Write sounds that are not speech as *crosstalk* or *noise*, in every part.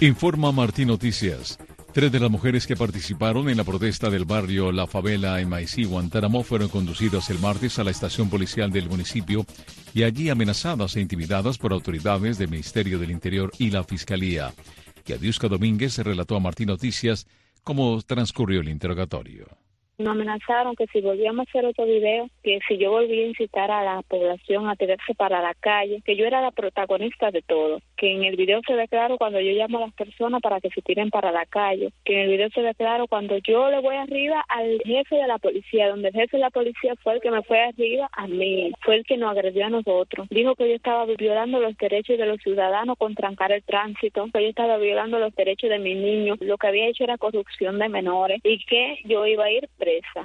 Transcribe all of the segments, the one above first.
Informa Martín Noticias. Tres de las mujeres que participaron en la protesta del barrio La Favela en Maicí, Guantánamo, fueron conducidas el martes a la estación policial del municipio y allí amenazadas e intimidadas por autoridades del Ministerio del Interior y la Fiscalía. Yadiuska Domínguez relató a Martín Noticias cómo transcurrió el interrogatorio. Me amenazaron que si volvíamos a hacer otro video, que si yo volvía a incitar a la población a tirarse para la calle, que yo era la protagonista de todo, que en el video se ve claro cuando yo llamo a las personas para que se tiren para la calle, que en el video se ve claro cuando yo le voy arriba al jefe de la policía, donde el jefe de la policía fue el que me fue arriba a mí, fue el que nos agredió a nosotros. Dijo que yo estaba violando los derechos de los ciudadanos con trancar el tránsito, que yo estaba violando los derechos de mis niños, lo que había hecho era corrupción de menores y que yo iba a ir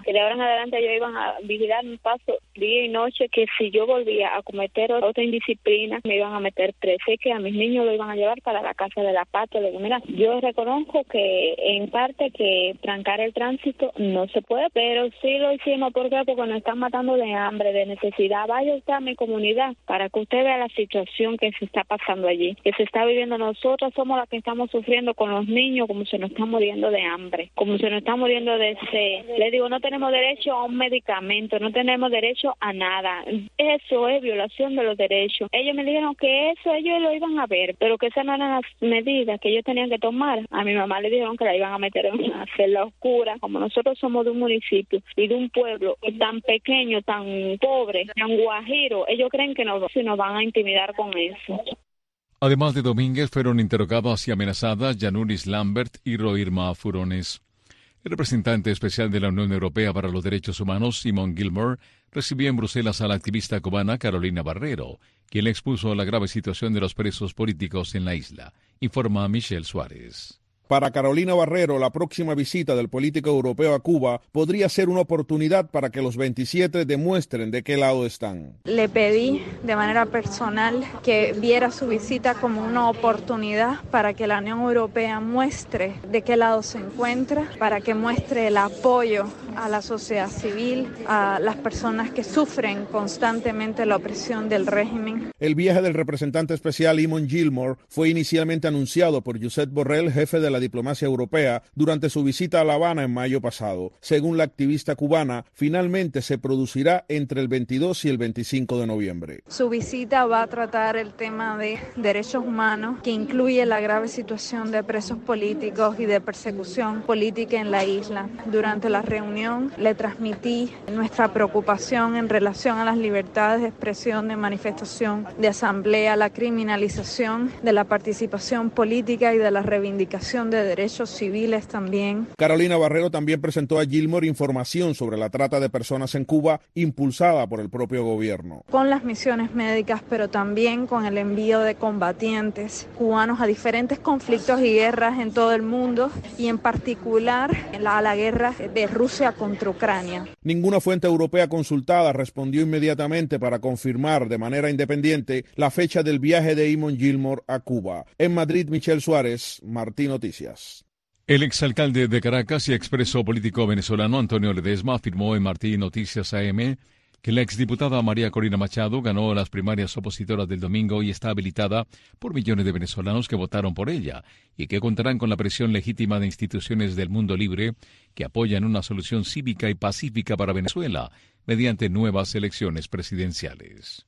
que de ahora en adelante ellos iban a vigilar mi paso día y noche, que si yo volvía a cometer otra indisciplina, me iban a meter presa y que a mis niños lo iban a llevar para la casa de la patria. Le digo, yo reconozco que en parte que trancar el tránsito no se puede, pero sí lo hicimos. ¿Por qué? Porque nos están matando de hambre, de necesidad. Vaya usted a mi comunidad para que usted vea la situación que se está pasando allí, que se está viviendo. Nosotros somos las que estamos sufriendo con los niños, como se nos está muriendo de hambre, como se nos está muriendo de sed digo, no tenemos derecho a un medicamento, no tenemos derecho a nada. Eso es violación de los derechos. Ellos me dijeron que eso ellos lo iban a ver, pero que esas no eran las medidas que ellos tenían que tomar. A mi mamá le dijeron que la iban a meter en una celda oscura. Como nosotros somos de un municipio y de un pueblo tan pequeño, tan pobre, tan guajiro, ellos creen que nos, nos van a intimidar con eso. Además de Domínguez, fueron interrogadas y amenazadas Yanuris Lambert y Roirma Furones. El representante especial de la Unión Europea para los Derechos Humanos, Simon Gilmore, recibió en Bruselas a la activista cubana Carolina Barrero, quien le expuso la grave situación de los presos políticos en la isla, informa Michelle Suárez. Para Carolina Barrero, la próxima visita del político europeo a Cuba podría ser una oportunidad para que los 27 demuestren de qué lado están. Le pedí de manera personal que viera su visita como una oportunidad para que la Unión Europea muestre de qué lado se encuentra, para que muestre el apoyo a la sociedad civil, a las personas que sufren constantemente la opresión del régimen. El viaje del representante especial Imon Gilmore fue inicialmente anunciado por Josep Borrell, jefe de la diplomacia europea, durante su visita a La Habana en mayo pasado. Según la activista cubana, finalmente se producirá entre el 22 y el 25 de noviembre. Su visita va a tratar el tema de derechos humanos, que incluye la grave situación de presos políticos y de persecución política en la isla. Durante la reunión le transmití nuestra preocupación en relación a las libertades de expresión, de manifestación, de asamblea, la criminalización de la participación política y de la reivindicación de derechos civiles también. Carolina Barrero también presentó a Gilmore información sobre la trata de personas en Cuba impulsada por el propio gobierno. Con las misiones médicas, pero también con el envío de combatientes cubanos a diferentes conflictos y guerras en todo el mundo y en particular a la guerra de Rusia contra Ucrania. Ninguna fuente europea consultada respondió inmediatamente para confirmar de manera independiente la fecha del viaje de Imon Gilmore a Cuba. En Madrid, Michelle Suárez, Martín Noticias. El exalcalde de Caracas y expreso político venezolano Antonio Ledesma afirmó en Martín Noticias AM que la exdiputada María Corina Machado ganó las primarias opositoras del domingo y está habilitada por millones de venezolanos que votaron por ella y que contarán con la presión legítima de instituciones del mundo libre que apoyan una solución cívica y pacífica para Venezuela mediante nuevas elecciones presidenciales.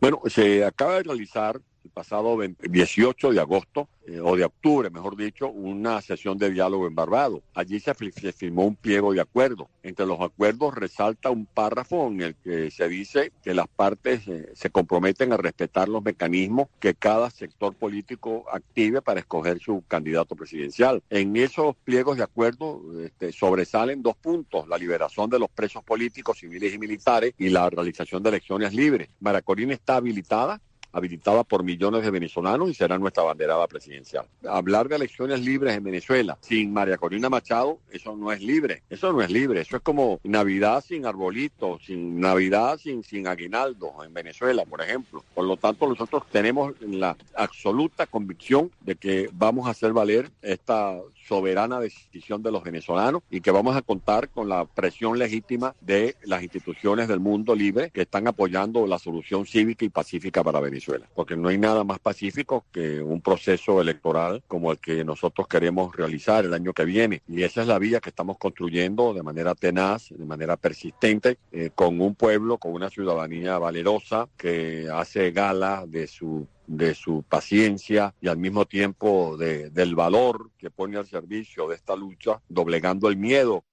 Bueno, se acaba de realizar pasado 18 de agosto eh, o de octubre, mejor dicho, una sesión de diálogo en Barbados. Allí se, firmó un pliego de acuerdo. Entre los acuerdos resalta un párrafo en el que se dice que las partes eh, se comprometen a respetar los mecanismos que cada sector político active para escoger su candidato presidencial. En esos pliegos de acuerdo este, sobresalen dos puntos, la liberación de los presos políticos, civiles y militares y la realización de elecciones libres. Maracorina está habilitada habilitada por millones de venezolanos y será nuestra banderada presidencial. Hablar de elecciones libres en Venezuela sin María Corina Machado, eso no es libre, eso no es libre, eso es como Navidad sin arbolito, sin Navidad sin, sin aguinaldo en Venezuela, por ejemplo. Por lo tanto, nosotros tenemos la absoluta convicción de que vamos a hacer valer esta soberana decisión de los venezolanos y que vamos a contar con la presión legítima de las instituciones del mundo libre que están apoyando la solución cívica y pacífica para Venezuela. Porque no hay nada más pacífico que un proceso electoral como el que nosotros queremos realizar el año que viene. Y esa es la vía que estamos construyendo de manera tenaz, de manera persistente, eh, con un pueblo, con una ciudadanía valerosa que hace gala de su de su paciencia y al mismo tiempo de, del valor que pone al servicio de esta lucha, doblegando el miedo.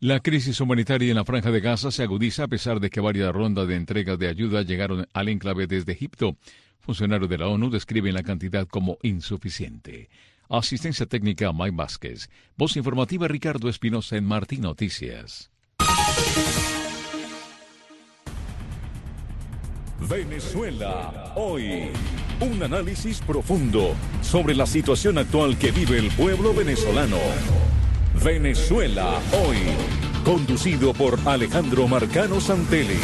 La crisis humanitaria en la franja de Gaza se agudiza a pesar de que varias rondas de entregas de ayuda llegaron al enclave desde Egipto. Funcionarios de la ONU describen la cantidad como insuficiente. Asistencia técnica Mike Vázquez. Voz informativa Ricardo Espinosa en Martín Noticias. Venezuela hoy. Un análisis profundo sobre la situación actual que vive el pueblo venezolano. Venezuela hoy. Conducido por Alejandro Marcano Santelli.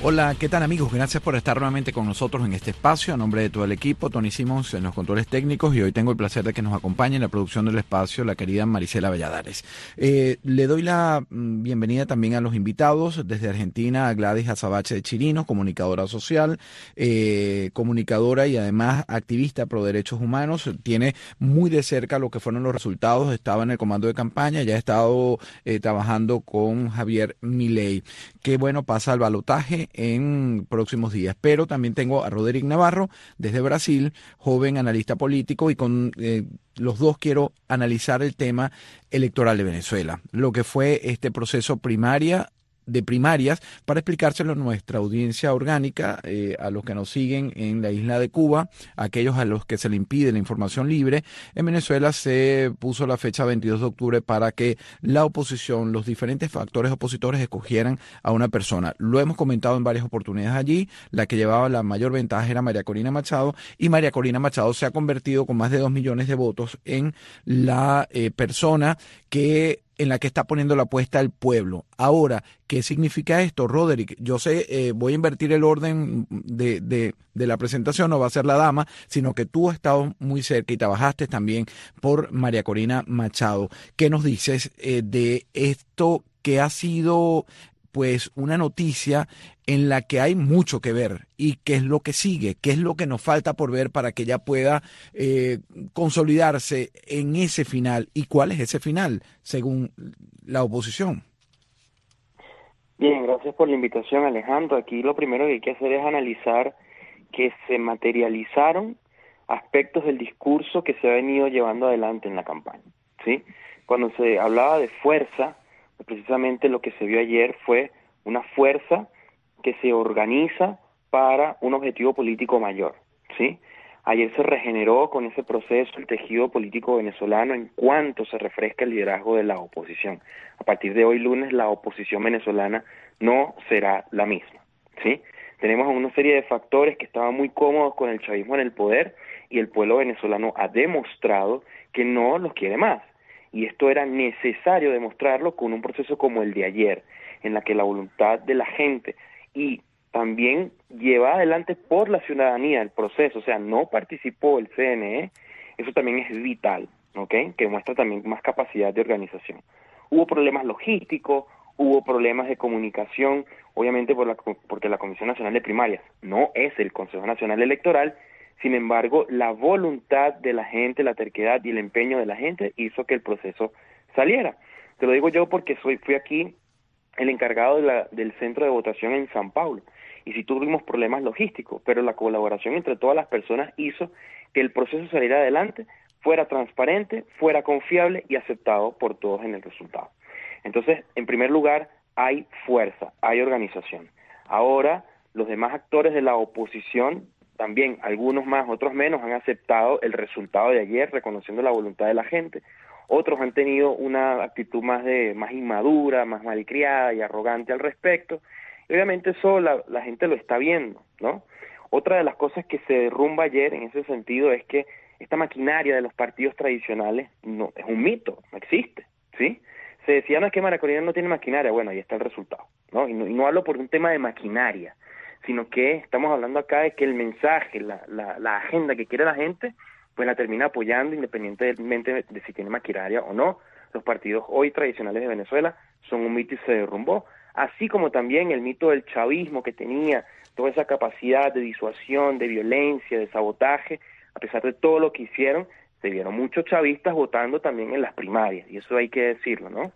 Hola, ¿qué tal amigos? Gracias por estar nuevamente con nosotros en este espacio. A nombre de todo el equipo, Tony Simons en los controles técnicos y hoy tengo el placer de que nos acompañe en la producción del espacio la querida Marisela Valladares. Eh, le doy la mm, bienvenida también a los invitados desde Argentina, a Gladys Azabache de Chirinos, comunicadora social, eh, comunicadora y además activista pro derechos humanos. Tiene muy de cerca lo que fueron los resultados. Estaba en el comando de campaña, ya ha estado eh, trabajando con Javier Milei. Que bueno, pasa al balotaje en próximos días. Pero también tengo a Roderick Navarro desde Brasil, joven analista político y con eh, los dos quiero analizar el tema electoral de Venezuela, lo que fue este proceso primaria de primarias para explicárselo a nuestra audiencia orgánica, eh, a los que nos siguen en la isla de Cuba, aquellos a los que se le impide la información libre. En Venezuela se puso la fecha 22 de octubre para que la oposición, los diferentes factores opositores escogieran a una persona. Lo hemos comentado en varias oportunidades allí. La que llevaba la mayor ventaja era María Corina Machado y María Corina Machado se ha convertido con más de dos millones de votos en la eh, persona que en la que está poniendo la apuesta el pueblo. Ahora, ¿qué significa esto, Roderick? Yo sé, eh, voy a invertir el orden de, de, de, la presentación, no va a ser la dama, sino que tú has estado muy cerca y trabajaste también por María Corina Machado. ¿Qué nos dices eh, de esto que ha sido pues una noticia en la que hay mucho que ver y qué es lo que sigue, qué es lo que nos falta por ver para que ella pueda eh, consolidarse en ese final y cuál es ese final según la oposición. Bien, gracias por la invitación Alejandro. Aquí lo primero que hay que hacer es analizar que se materializaron aspectos del discurso que se ha venido llevando adelante en la campaña. ¿sí? Cuando se hablaba de fuerza, precisamente lo que se vio ayer fue una fuerza que se organiza para un objetivo político mayor, ¿sí? Ayer se regeneró con ese proceso el tejido político venezolano en cuanto se refresca el liderazgo de la oposición. A partir de hoy lunes la oposición venezolana no será la misma, ¿sí? Tenemos una serie de factores que estaban muy cómodos con el chavismo en el poder y el pueblo venezolano ha demostrado que no los quiere más y esto era necesario demostrarlo con un proceso como el de ayer, en la que la voluntad de la gente y también lleva adelante por la ciudadanía el proceso, o sea, no participó el CNE, eso también es vital, ¿ok? Que muestra también más capacidad de organización. Hubo problemas logísticos, hubo problemas de comunicación, obviamente por la, porque la Comisión Nacional de Primarias no es el Consejo Nacional Electoral sin embargo, la voluntad de la gente, la terquedad y el empeño de la gente hizo que el proceso saliera. Te lo digo yo porque soy, fui aquí el encargado de la, del centro de votación en San Paulo y sí tuvimos problemas logísticos, pero la colaboración entre todas las personas hizo que el proceso saliera adelante, fuera transparente, fuera confiable y aceptado por todos en el resultado. Entonces, en primer lugar, hay fuerza, hay organización. Ahora, los demás actores de la oposición también algunos más, otros menos, han aceptado el resultado de ayer, reconociendo la voluntad de la gente. Otros han tenido una actitud más de más inmadura, más malcriada y arrogante al respecto. Y obviamente eso la, la gente lo está viendo, ¿no? Otra de las cosas que se derrumba ayer en ese sentido es que esta maquinaria de los partidos tradicionales no es un mito, no existe, ¿sí? Se decía, no es que Maracorina no tiene maquinaria, bueno, ahí está el resultado, ¿no? Y, ¿no? y no hablo por un tema de maquinaria, sino que estamos hablando acá de que el mensaje, la, la, la agenda que quiere la gente, pues la termina apoyando independientemente de si tiene maquinaria o no. Los partidos hoy tradicionales de Venezuela son un mito y se derrumbó, así como también el mito del chavismo que tenía toda esa capacidad de disuasión, de violencia, de sabotaje, a pesar de todo lo que hicieron, se vieron muchos chavistas votando también en las primarias, y eso hay que decirlo, ¿no?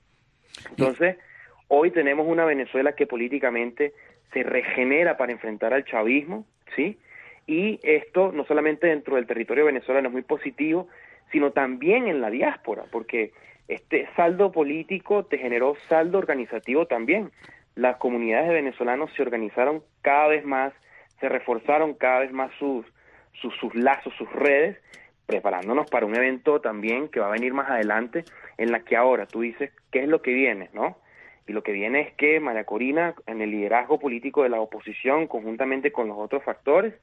Entonces, hoy tenemos una Venezuela que políticamente se regenera para enfrentar al chavismo, ¿sí? Y esto no solamente dentro del territorio venezolano es muy positivo, sino también en la diáspora, porque este saldo político te generó saldo organizativo también. Las comunidades de venezolanos se organizaron cada vez más, se reforzaron cada vez más sus, sus, lazos, sus redes, preparándonos para un evento también que va a venir más adelante, en la que ahora tú dices, ¿qué es lo que viene? ¿no? Y lo que viene es que María Corina, en el liderazgo político de la oposición, conjuntamente con los otros factores,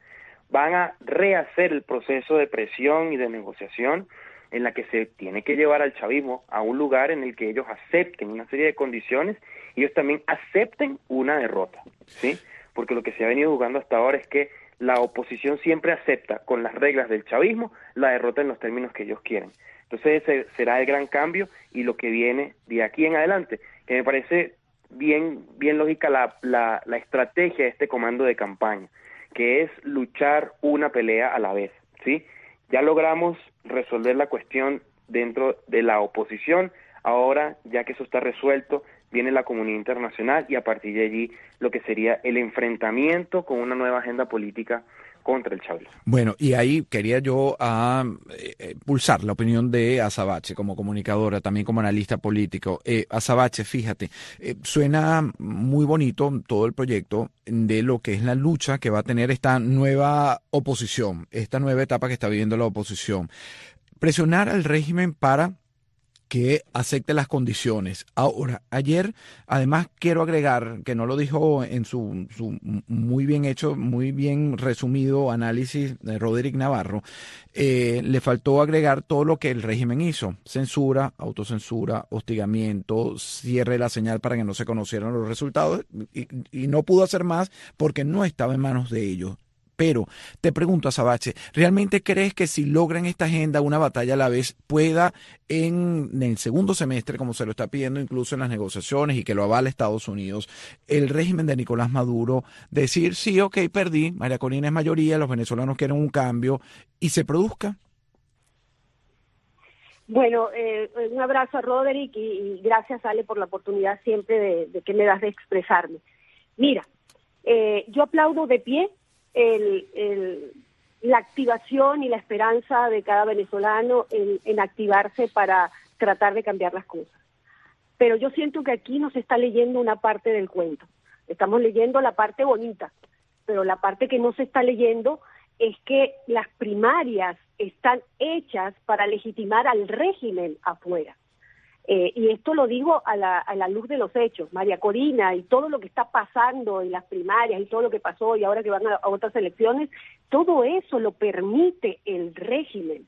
van a rehacer el proceso de presión y de negociación en la que se tiene que llevar al chavismo a un lugar en el que ellos acepten una serie de condiciones y ellos también acepten una derrota, ¿sí? Porque lo que se ha venido jugando hasta ahora es que la oposición siempre acepta con las reglas del chavismo la derrota en los términos que ellos quieren. Entonces ese será el gran cambio y lo que viene de aquí en adelante, que me parece bien, bien lógica la, la, la estrategia de este comando de campaña, que es luchar una pelea a la vez, ¿sí? Ya logramos resolver la cuestión dentro de la oposición, ahora ya que eso está resuelto, viene la comunidad internacional y a partir de allí lo que sería el enfrentamiento con una nueva agenda política contra el chavismo. Bueno, y ahí quería yo a, eh, pulsar la opinión de Azabache como comunicadora, también como analista político. Eh, Azabache, fíjate, eh, suena muy bonito todo el proyecto de lo que es la lucha que va a tener esta nueva oposición, esta nueva etapa que está viviendo la oposición. Presionar al régimen para que acepte las condiciones. Ahora, ayer, además, quiero agregar, que no lo dijo en su, su muy bien hecho, muy bien resumido análisis de Roderick Navarro, eh, le faltó agregar todo lo que el régimen hizo. Censura, autocensura, hostigamiento, cierre de la señal para que no se conocieran los resultados y, y no pudo hacer más porque no estaba en manos de ellos. Pero te pregunto a Sabache, ¿realmente crees que si logran esta agenda una batalla a la vez pueda en, el segundo semestre, como se lo está pidiendo incluso en las negociaciones y que lo avala Estados Unidos, el régimen de Nicolás Maduro decir, sí, ok, perdí, María Corina es mayoría, los venezolanos quieren un cambio y se produzca? Bueno, eh, un abrazo a Roderick y, y, gracias, Ale, por la oportunidad siempre de, de que me das de expresarme. Mira, eh, yo aplaudo de pie el, la activación y la esperanza de cada venezolano en, en activarse para tratar de cambiar las cosas. Pero yo siento que aquí nos está leyendo una parte del cuento. Estamos leyendo la parte bonita, pero la parte que no se está leyendo es que las primarias están hechas para legitimar al régimen afuera. Eh, y esto lo digo a la, a la luz de los hechos. María Corina y todo lo que está pasando en las primarias y todo lo que pasó y ahora que van a, otras elecciones, todo eso lo permite el régimen.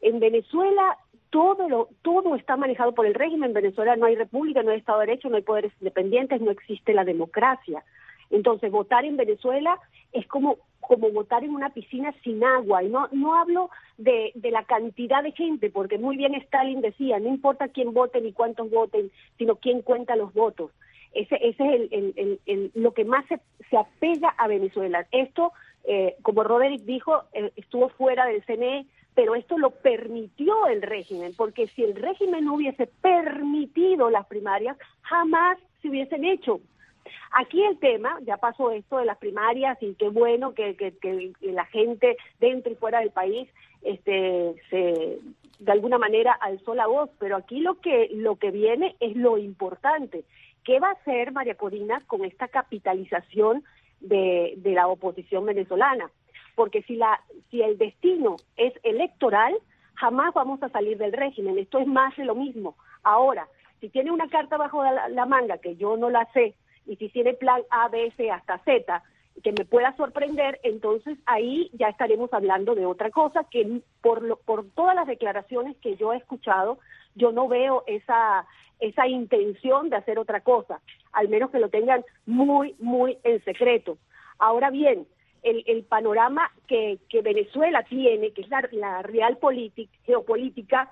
En Venezuela todo lo, todo está manejado por el régimen. En Venezuela no hay república, no hay Estado de Derecho, no hay poderes independientes, no existe la democracia. Entonces, votar en Venezuela es como, como votar en una piscina sin agua. Y no, no hablo de, de la cantidad de gente, porque muy bien Stalin decía, no importa quién vote ni cuántos voten, sino quién cuenta los votos. Ese, ese es el, el, el, el lo que más se, se, apega a Venezuela. Esto, eh, como Roderick dijo, eh, estuvo fuera del CNE, pero esto lo permitió el régimen, porque si el régimen no hubiese permitido las primarias, jamás se hubiesen hecho. Aquí el tema, ya pasó esto de las primarias y qué bueno que, la gente dentro y fuera del país este, se, de alguna manera alzó la voz, pero aquí lo que, lo que viene es lo importante. ¿Qué va a hacer María Corina con esta capitalización de, la oposición venezolana? Porque si, la, si el destino es electoral, jamás vamos a salir del régimen. Esto es más de lo mismo. Ahora, si tiene una carta bajo la manga, que yo no la sé, y si tiene plan A, B, C hasta Z, que me pueda sorprender, entonces ahí ya estaremos hablando de otra cosa que por, lo, por todas las declaraciones que yo he escuchado, yo no veo esa, esa intención de hacer otra cosa, al menos que lo tengan muy, muy en secreto. Ahora bien, el, el panorama que, que, Venezuela tiene, que es la, la real geopolítica,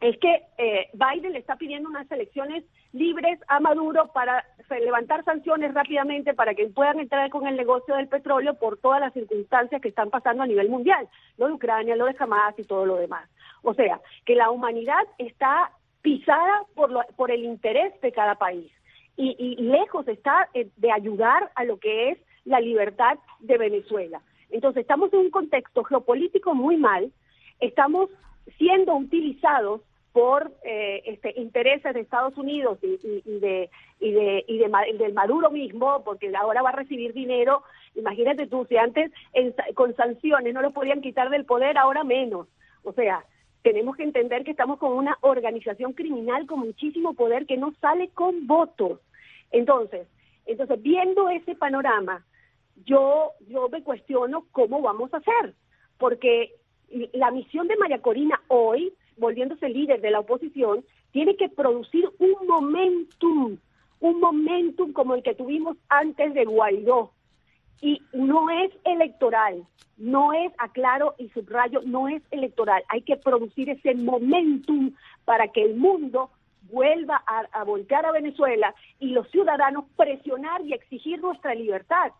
es que eh, Biden le está pidiendo unas elecciones libres a Maduro para levantar sanciones rápidamente para que puedan entrar con el negocio del petróleo por todas las circunstancias que están pasando a nivel mundial, lo de Ucrania, lo de Hamas y todo lo demás. O sea, que la humanidad está pisada por, lo, por el interés de cada país y, y lejos está eh, de ayudar a lo que es la libertad de Venezuela. Entonces, estamos en un contexto geopolítico muy mal, estamos siendo utilizados por eh, este, intereses de Estados Unidos y, de, y, de, y de, del Maduro mismo, porque ahora va a recibir dinero. Imagínate tú, si antes con sanciones no lo podían quitar del poder, ahora menos. O sea, tenemos que entender que estamos con una organización criminal con muchísimo poder que no sale con votos. Entonces, entonces viendo ese panorama, yo, yo me cuestiono cómo vamos a hacer, porque la misión de María Corina hoy, volviéndose líder de la oposición, tiene que producir un momentum, un momentum como el que tuvimos antes de Guaidó. Y no es electoral, no es, aclaro y subrayo, no es electoral. Hay que producir ese momentum para que el mundo vuelva a, voltear a Venezuela y los ciudadanos presionar y exigir nuestra libertad,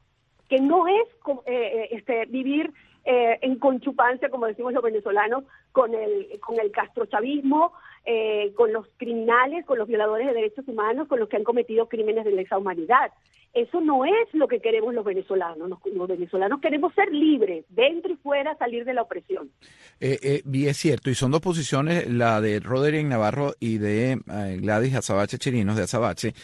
que no es eh, eh, este, vivir eh, en conchupancia, como decimos los venezolanos, con el, con el castrochavismo, eh, con los criminales, con los violadores de derechos humanos, con los que han cometido crímenes de lesa humanidad. Eso no es lo que queremos los venezolanos. Los, venezolanos queremos ser libres, dentro y fuera, salir de la opresión. Eh, eh, y es cierto, y son dos posiciones, la de Roderick Navarro y de Gladys Azabache Chirinos, de Azabache,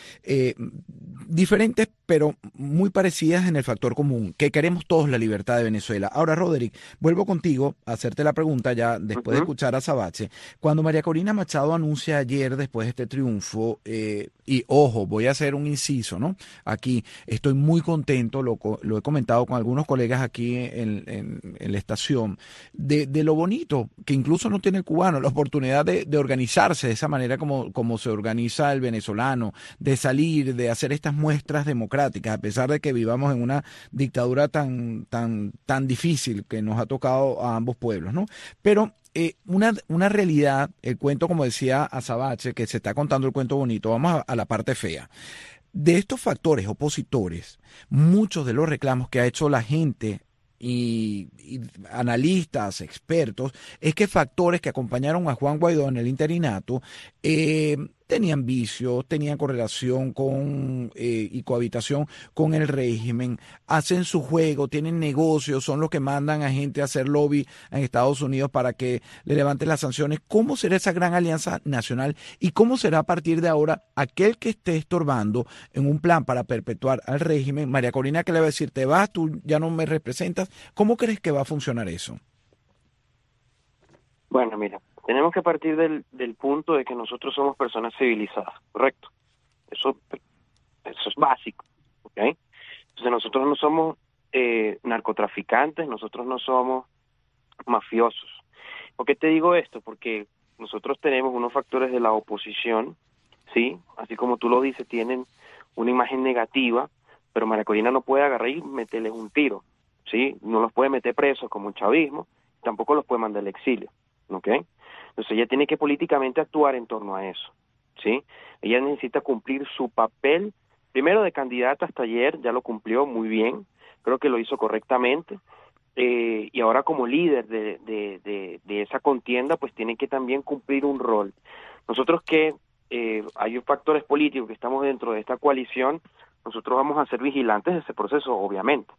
diferentes, pero muy parecidas en el factor común, que queremos todos la libertad de Venezuela. Ahora, Roderick, vuelvo contigo a hacerte la pregunta ya después de escuchar a Azabache. Cuando María Corina Machado anuncia ayer, después de este triunfo, eh, y ojo, voy a hacer un inciso, ¿no? Aquí estoy muy contento, lo, lo he comentado con algunos colegas aquí en, la estación, de, lo bonito que incluso no tiene el cubano, la oportunidad de, organizarse de esa manera como, se organiza el venezolano, de salir, de hacer estas muestras democráticas, a pesar de que vivamos en una dictadura tan, tan, tan difícil que nos ha tocado a ambos pueblos, ¿no? Pero eh, una, una realidad, el cuento, como decía Azabache, que se está contando el cuento bonito, vamos a, la parte fea. De estos factores opositores, muchos de los reclamos que ha hecho la gente y, analistas, expertos, es que factores que acompañaron a Juan Guaidó en el interinato eh, tenían vicios, tenían correlación con eh, y cohabitación con el régimen, hacen su juego, tienen negocios, son los que mandan a gente a hacer lobby en Estados Unidos para que le levanten las sanciones. ¿Cómo será esa gran alianza nacional y cómo será a partir de ahora aquel que esté estorbando en un plan para perpetuar al régimen? María Corina, que le va a decir, te vas, tú ya no me representas. ¿Cómo crees que va a funcionar eso? Bueno, mira, tenemos que partir del, del punto de que nosotros somos personas civilizadas, ¿correcto? Eso, eso es básico, ¿ok? Entonces nosotros no somos eh, narcotraficantes, nosotros no somos mafiosos. ¿Por qué te digo esto? Porque nosotros tenemos unos factores de la oposición, ¿sí? Así como tú lo dices, tienen una imagen negativa, pero Maracorina no puede agarrar y meterles un tiro, ¿sí? No los puede meter presos como un chavismo, tampoco los puede mandar al exilio, ¿ok? Entonces ella tiene que políticamente actuar en torno a eso, ¿sí? Ella necesita cumplir su papel, primero de candidata hasta ayer, ya lo cumplió muy bien, creo que lo hizo correctamente, eh, y ahora como líder de, de, de, esa contienda, pues tiene que también cumplir un rol. Nosotros que eh, hay factores políticos que estamos dentro de esta coalición, nosotros vamos a ser vigilantes de ese proceso, obviamente,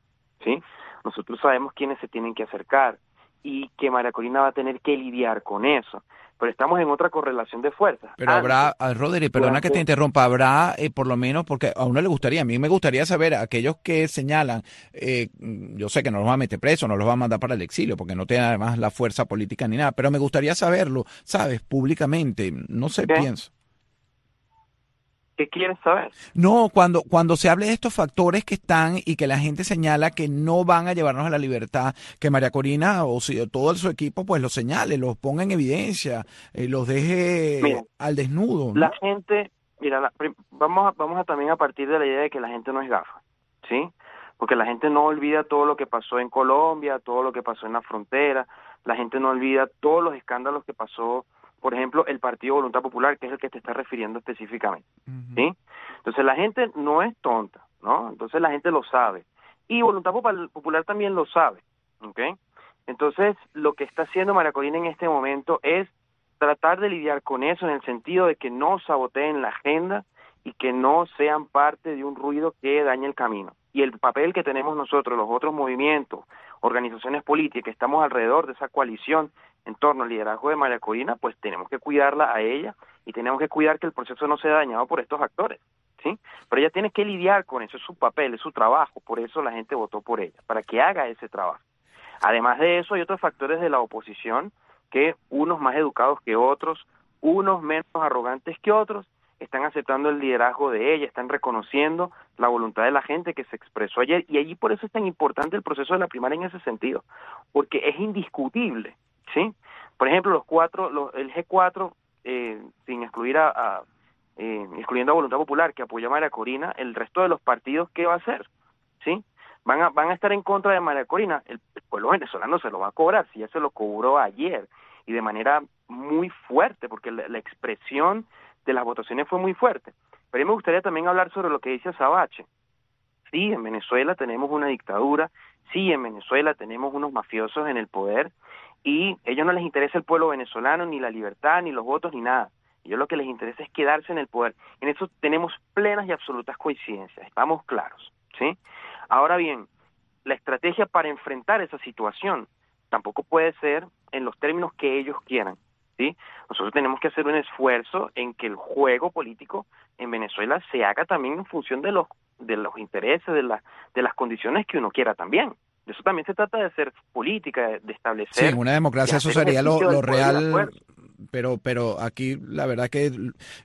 ¿sí? Nosotros sabemos quiénes se tienen que acercar, y que María Corina va a tener que lidiar con eso. Pero estamos en otra correlación de fuerzas. Pero habrá, ah, Rodri, perdona que te interrumpa, habrá eh, por lo menos, porque a uno le gustaría, a mí me gustaría saber, aquellos que señalan, eh, yo sé que no los va a meter preso, no los va a mandar para el exilio, porque no tiene además la fuerza política ni nada, pero me gustaría saberlo, ¿sabes? Públicamente, no sé, pienso. ¿Qué quieres saber? No, cuando, cuando se hable de estos factores que están y que la gente señala que no van a llevarnos a la libertad, que María Corina o si, todo su equipo pues los señale, los ponga en evidencia, eh, los deje al desnudo. La gente, mira, vamos, a, vamos a también a partir de la idea de que la gente no es gafa, ¿sí? Porque la gente no olvida todo lo que pasó en Colombia, todo lo que pasó en la frontera, la gente no olvida todos los escándalos que pasó por ejemplo, el Partido Voluntad Popular, que es el que te está refiriendo específicamente. ¿sí? Entonces la gente no es tonta, ¿no? Entonces la gente lo sabe. Y Voluntad Popular también lo sabe, ¿ok? Entonces lo que está haciendo María Corina en este momento es tratar de lidiar con eso en el sentido de que no saboteen la agenda y que no sean parte de un ruido que dañe el camino. Y el papel que tenemos nosotros, los otros movimientos, organizaciones políticas que estamos alrededor de esa coalición en torno al liderazgo de María Corina, pues tenemos que cuidarla a ella y tenemos que cuidar que el proceso no sea dañado por estos actores, ¿sí? Pero ella tiene que lidiar con eso, es su papel, es su trabajo, por eso la gente votó por ella, para que haga ese trabajo. Además de eso, hay otros factores de la oposición que unos más educados que otros, unos menos arrogantes que otros, están aceptando el liderazgo de ella, están reconociendo la voluntad de la gente que se expresó ayer y allí por eso es tan importante el proceso de la primaria en ese sentido, porque es indiscutible ¿sí? Por ejemplo, los cuatro, los, el G4, eh, sin excluir a, eh, excluyendo a Voluntad Popular, que apoya a María Corina, el resto de los partidos, ¿qué va a hacer? ¿Sí? Van a, van a estar en contra de María Corina, el, pueblo venezolano se lo va a cobrar, si ya se lo cobró ayer, y de manera muy fuerte, porque la, expresión de las votaciones fue muy fuerte. Pero a me gustaría también hablar sobre lo que dice Sabache. Sí, en Venezuela tenemos una dictadura, sí, en Venezuela tenemos unos mafiosos en el poder, y a ellos no les interesa el pueblo venezolano, ni la libertad, ni los votos, ni nada. Ellos lo que les interesa es quedarse en el poder. En eso tenemos plenas y absolutas coincidencias, estamos claros, ¿sí? Ahora bien, la estrategia para enfrentar esa situación tampoco puede ser en los términos que ellos quieran, ¿sí? Nosotros tenemos que hacer un esfuerzo en que el juego político en Venezuela se haga también en función de los de los intereses, de, la, de las condiciones que uno quiera también. Eso también se trata de hacer política, de establecer. Sí, en una democracia eso sería lo, lo real pero, pero aquí la verdad que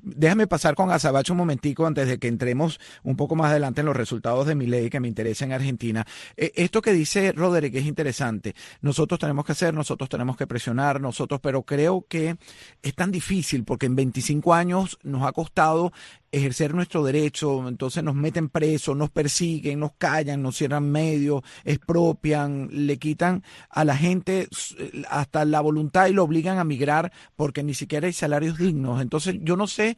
déjame pasar con Azabache un momentico antes de que entremos un poco más adelante en los resultados de mi ley que me interesa en Argentina. E, esto que dice Roderick es interesante. Nosotros tenemos que hacer, nosotros tenemos que presionar, nosotros, pero creo que es tan difícil porque en 25 años nos ha costado ejercer nuestro derecho, entonces nos meten presos, nos persiguen, nos callan, nos cierran medios, expropian, le quitan a la gente hasta la voluntad y lo obligan a migrar porque ni siquiera hay salarios dignos. Entonces, yo no sé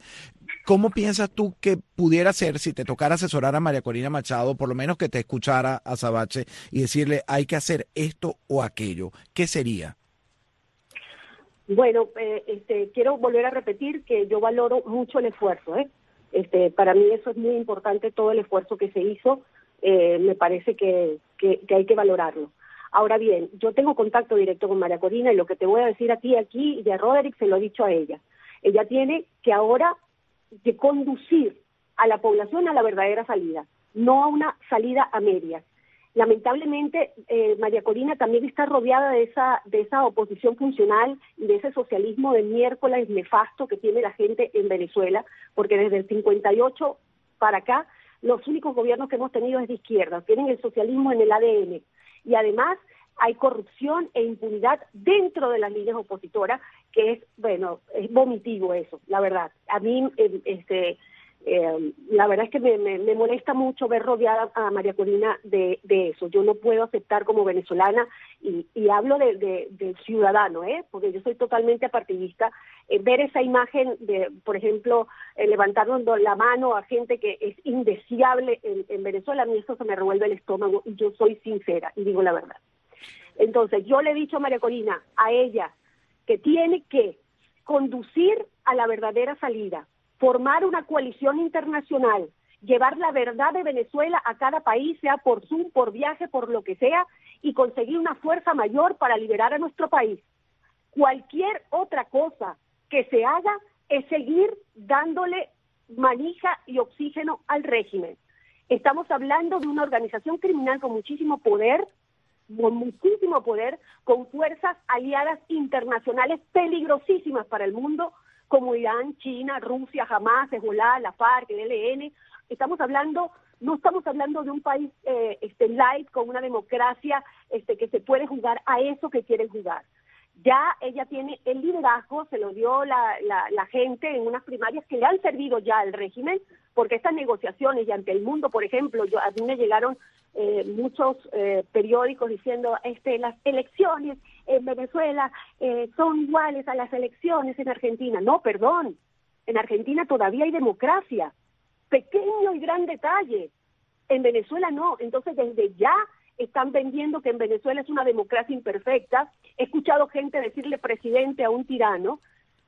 cómo piensas tú que pudiera ser si te tocara asesorar a María Corina Machado, por lo menos que te escuchara a Sabache y decirle hay que hacer esto o aquello. ¿Qué sería? Bueno, eh, este, quiero volver a repetir que yo valoro mucho el esfuerzo. ¿eh? Este, para mí eso es muy importante, todo el esfuerzo que se hizo, eh, me parece que, que hay que valorarlo. Ahora bien, yo tengo contacto directo con María Corina y lo que te voy a decir a ti aquí y a Roderick se lo he dicho a ella. Ella tiene que ahora que conducir a la población a la verdadera salida, no a una salida a medias. Lamentablemente, eh, María Corina también está rodeada de esa, de esa oposición funcional y de ese socialismo de miércoles nefasto que tiene la gente en Venezuela, porque desde el 58 para acá, los únicos gobiernos que hemos tenido es de izquierda, tienen el socialismo en el ADN y además hay corrupción e impunidad dentro de las líneas opositoras, que es, bueno, es vomitivo eso, la verdad. A mí, eh, este, eh, la verdad es que me, me, molesta mucho ver rodeada a María Corina de, eso. Yo no puedo aceptar como venezolana, y, y hablo de, de, ciudadano, ¿eh? porque yo soy totalmente apartidista, eh, ver esa imagen de, por ejemplo, eh, la mano a gente que es indeseable en, en Venezuela, a mí eso se me revuelve el estómago y yo soy sincera y digo la verdad. Entonces, yo le he dicho a María Corina, a ella, que tiene que conducir a la verdadera salida, formar una coalición internacional, llevar la verdad de Venezuela a cada país, sea por Zoom, por viaje, por lo que sea, y conseguir una fuerza mayor para liberar a nuestro país. Cualquier otra cosa que se haga es seguir dándole manija y oxígeno al régimen. Estamos hablando de una organización criminal con muchísimo poder, con muchísimo poder, con fuerzas aliadas internacionales peligrosísimas para el mundo, como Irán, China, Rusia, Hamas, Hezbollah, la FARC, el ELN. Estamos hablando no estamos hablando de un país eh, este light con una democracia este que se puede jugar a eso que quieren jugar. Ya ella tiene el liderazgo, se lo dio la, la, gente en unas primarias que le han servido ya al régimen, porque estas negociaciones y ante el mundo, por ejemplo, yo, a mí me llegaron eh, muchos eh, periódicos diciendo este las elecciones en Venezuela eh, son iguales a las elecciones en Argentina. No, perdón, en Argentina todavía hay democracia, pequeño y gran detalle. En Venezuela no, entonces desde ya están vendiendo que en Venezuela es una democracia imperfecta. He escuchado gente decirle presidente a un tirano.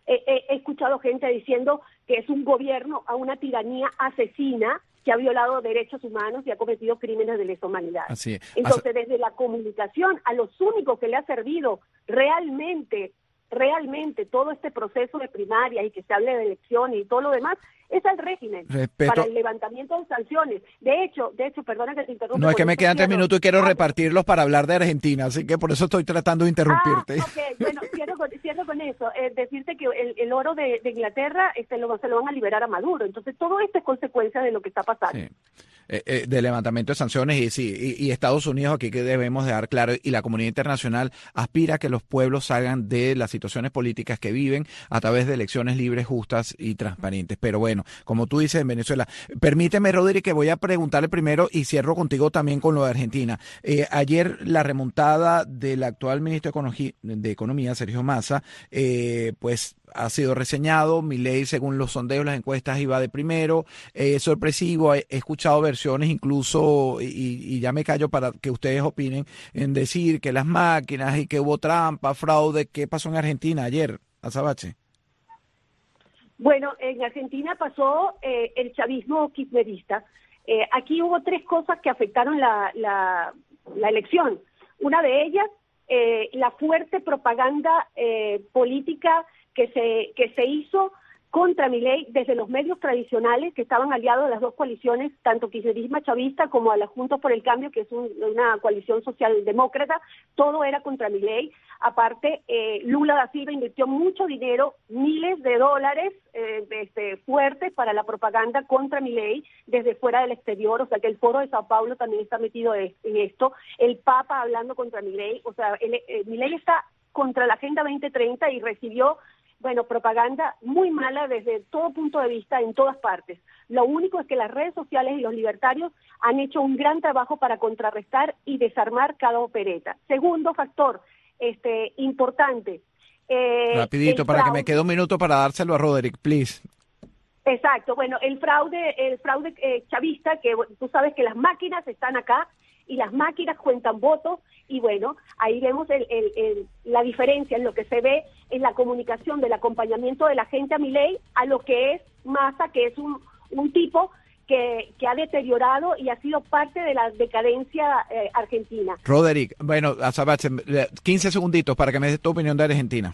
he escuchado gente diciendo que es un gobierno a una tiranía asesina que ha violado derechos humanos y ha cometido crímenes de lesa humanidad. Entonces, desde la comunicación, a los únicos que le ha servido realmente realmente todo este proceso de primaria y que se hable de elecciones y todo lo demás es al régimen para el levantamiento de sanciones. De hecho, de hecho, perdona que te interrumpa. No, es que me quedan tres minutos y quiero repartirlos para hablar de Argentina, así que por eso estoy tratando de interrumpirte. Ah, bueno, cierro con, cierro con eso. Eh, decirte que el, oro de, Inglaterra este, lo, se lo van a liberar a Maduro. Entonces, todo esto es consecuencia de lo que está pasando. Sí. Eh, eh, de levantamiento de sanciones y sí, y, Estados Unidos aquí que debemos dejar claro y la comunidad internacional aspira a que los pueblos salgan de las situaciones políticas que viven a través de elecciones libres, justas y transparentes. Pero bueno, como tú dices en Venezuela, permíteme Rodríguez que voy a preguntarle primero y cierro contigo también con lo de Argentina. Eh, ayer la remontada del actual ministro de Economía, Sergio Massa, pues ha sido reseñado. Mi ley, según los sondeos, las encuestas, iba de primero. Es sorpresivo. He, escuchado incluso, y, ya me callo para que ustedes opinen, en decir que las máquinas y que hubo trampa, fraude. ¿Qué pasó en Argentina ayer, Azabache? Bueno, en Argentina pasó eh, el chavismo kirchnerista. Eh, aquí hubo tres cosas que afectaron la, la, la elección. Una de ellas, eh, la fuerte propaganda política que se, que se hizo contra mi ley desde los medios tradicionales que estaban aliados a las dos coaliciones, tanto kirchnerismo chavista como a la Juntos por el Cambio, que es una coalición socialdemócrata, todo era contra mi ley. Aparte, eh, Lula da Silva invirtió mucho dinero, miles de dólares eh, este, fuertes para la propaganda contra mi ley desde fuera del exterior, o sea que el foro de Sao Paulo también está metido en esto, el Papa hablando contra mi ley, o sea, eh, mi ley está contra la Agenda 2030 y recibió bueno, propaganda muy mala desde todo punto de vista en todas partes. Lo único es que las redes sociales y los libertarios han hecho un gran trabajo para contrarrestar y desarmar cada opereta. Segundo factor, este, importante. Eh, Rapidito, para que me quede un minuto para dárselo a Roderick, please. Exacto, bueno, el fraude, el fraude eh, chavista, que tú sabes que las máquinas están acá y las máquinas cuentan votos y bueno, ahí vemos la diferencia en lo que se ve en la comunicación del acompañamiento de la gente a mi ley a lo que es Massa, que es un, un tipo que, que, ha deteriorado y ha sido parte de la decadencia eh, argentina. Roderick, bueno, a 15 segunditos para que me des tu opinión de Argentina.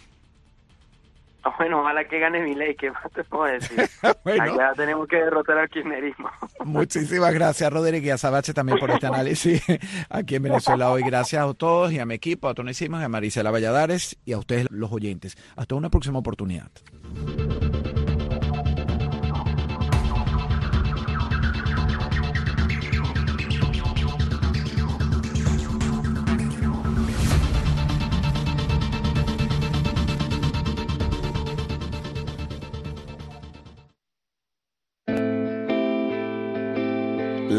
*laughs* Bueno, ojalá que gane mi ley, ¿qué más te puedo decir? *laughs* bueno, Allá tenemos que derrotar al kirchnerismo. *laughs* Muchísimas gracias, Rodríguez y a Sabache también por este análisis aquí en Venezuela hoy. Gracias a todos y a mi equipo, a Tony Simas, a Marisela Valladares y a ustedes los oyentes. Hasta una próxima oportunidad.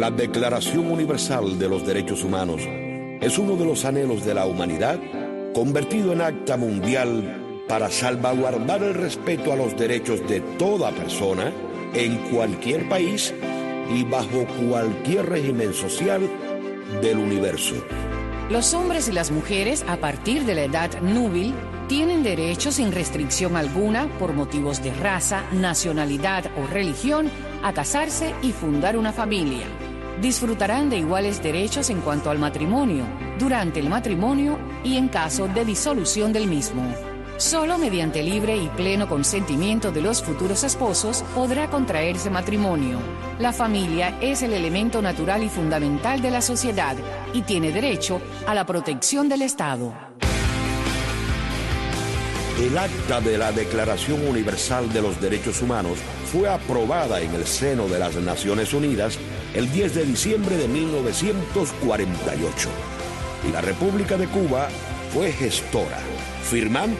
La Declaración Universal de los Derechos Humanos es uno de los anhelos de la humanidad convertido en acta mundial para salvaguardar el respeto a los derechos de toda persona en cualquier país y bajo cualquier régimen social del universo. Los hombres y las mujeres a partir de la edad núbil tienen derecho sin restricción alguna por motivos de raza, nacionalidad o religión a casarse y fundar una familia disfrutarán de iguales derechos en cuanto al matrimonio, durante el matrimonio y en caso de disolución del mismo. Solo mediante libre y pleno consentimiento de los futuros esposos podrá contraerse matrimonio. La familia es el elemento natural y fundamental de la sociedad y tiene derecho a la protección del Estado. El acta de la Declaración Universal de los Derechos Humanos fue aprobada en el seno de las Naciones Unidas el 10 de diciembre de 1948. Y la República de Cuba fue gestora, firmando